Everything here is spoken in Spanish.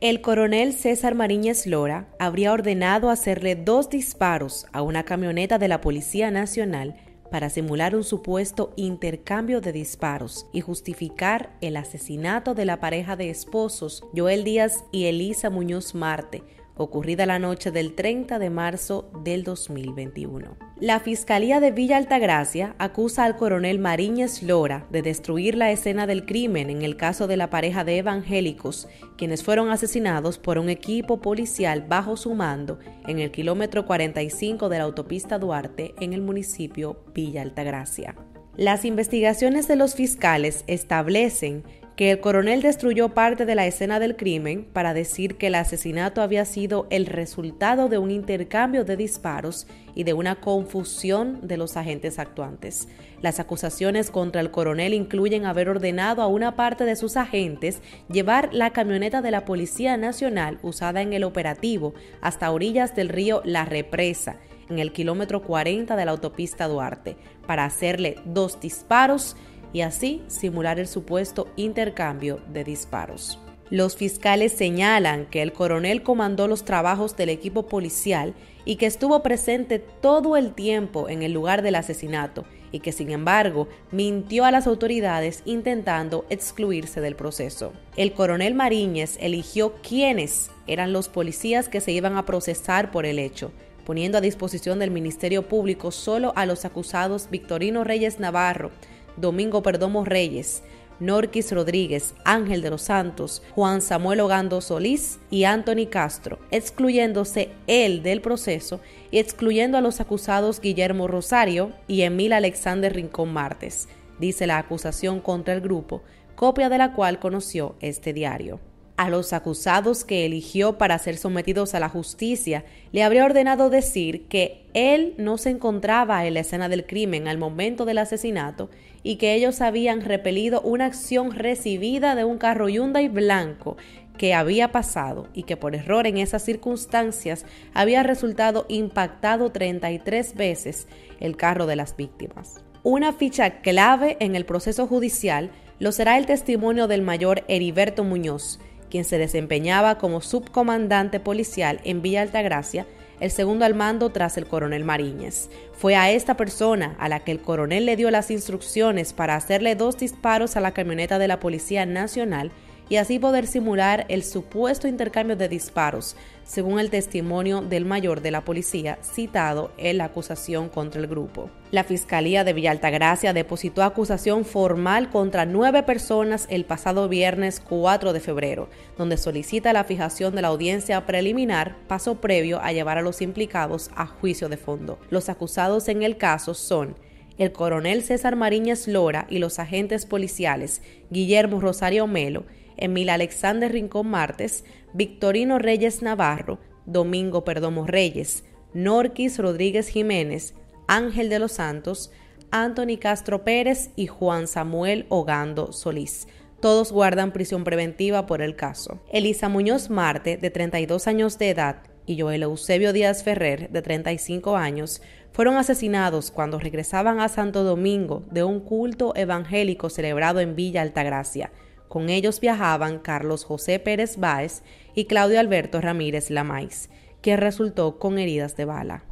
El coronel César Mariñez Lora habría ordenado hacerle dos disparos a una camioneta de la Policía Nacional para simular un supuesto intercambio de disparos y justificar el asesinato de la pareja de esposos Joel Díaz y Elisa Muñoz Marte, ocurrida la noche del 30 de marzo del 2021. La Fiscalía de Villa Altagracia acusa al coronel Mariñez Lora de destruir la escena del crimen en el caso de la pareja de evangélicos, quienes fueron asesinados por un equipo policial bajo su mando en el kilómetro 45 de la autopista Duarte en el municipio Villa Altagracia. Las investigaciones de los fiscales establecen que el coronel destruyó parte de la escena del crimen para decir que el asesinato había sido el resultado de un intercambio de disparos y de una confusión de los agentes actuantes. Las acusaciones contra el coronel incluyen haber ordenado a una parte de sus agentes llevar la camioneta de la Policía Nacional usada en el operativo hasta orillas del río La Represa, en el kilómetro 40 de la autopista Duarte, para hacerle dos disparos y así simular el supuesto intercambio de disparos. Los fiscales señalan que el coronel comandó los trabajos del equipo policial y que estuvo presente todo el tiempo en el lugar del asesinato y que sin embargo mintió a las autoridades intentando excluirse del proceso. El coronel Mariñez eligió quiénes eran los policías que se iban a procesar por el hecho, poniendo a disposición del Ministerio Público solo a los acusados Victorino Reyes Navarro, Domingo Perdomo Reyes, Norquis Rodríguez, Ángel de los Santos, Juan Samuel Ogando Solís y Anthony Castro, excluyéndose él del proceso y excluyendo a los acusados Guillermo Rosario y Emil Alexander Rincón Martes, dice la acusación contra el grupo, copia de la cual conoció este diario a los acusados que eligió para ser sometidos a la justicia, le habría ordenado decir que él no se encontraba en la escena del crimen al momento del asesinato y que ellos habían repelido una acción recibida de un carro Hyundai blanco que había pasado y que por error en esas circunstancias había resultado impactado 33 veces el carro de las víctimas. Una ficha clave en el proceso judicial lo será el testimonio del mayor Heriberto Muñoz, quien se desempeñaba como subcomandante policial en Villa Altagracia, el segundo al mando tras el coronel Mariñez. Fue a esta persona a la que el coronel le dio las instrucciones para hacerle dos disparos a la camioneta de la Policía Nacional y así poder simular el supuesto intercambio de disparos, según el testimonio del mayor de la policía citado en la acusación contra el grupo. La Fiscalía de Villa Altagracia depositó acusación formal contra nueve personas el pasado viernes 4 de febrero, donde solicita la fijación de la audiencia preliminar, paso previo a llevar a los implicados a juicio de fondo. Los acusados en el caso son el coronel César Mariñez Lora y los agentes policiales Guillermo Rosario Melo, Emil Alexander Rincón Martes, Victorino Reyes Navarro, Domingo Perdomo Reyes, Norquis Rodríguez Jiménez, Ángel de los Santos, Anthony Castro Pérez y Juan Samuel Ogando Solís. Todos guardan prisión preventiva por el caso. Elisa Muñoz Marte, de 32 años de edad, y Joel Eusebio Díaz Ferrer, de 35 años, fueron asesinados cuando regresaban a Santo Domingo de un culto evangélico celebrado en Villa Altagracia. Con ellos viajaban Carlos José Pérez Báez y Claudio Alberto Ramírez Lamais, quien resultó con heridas de bala.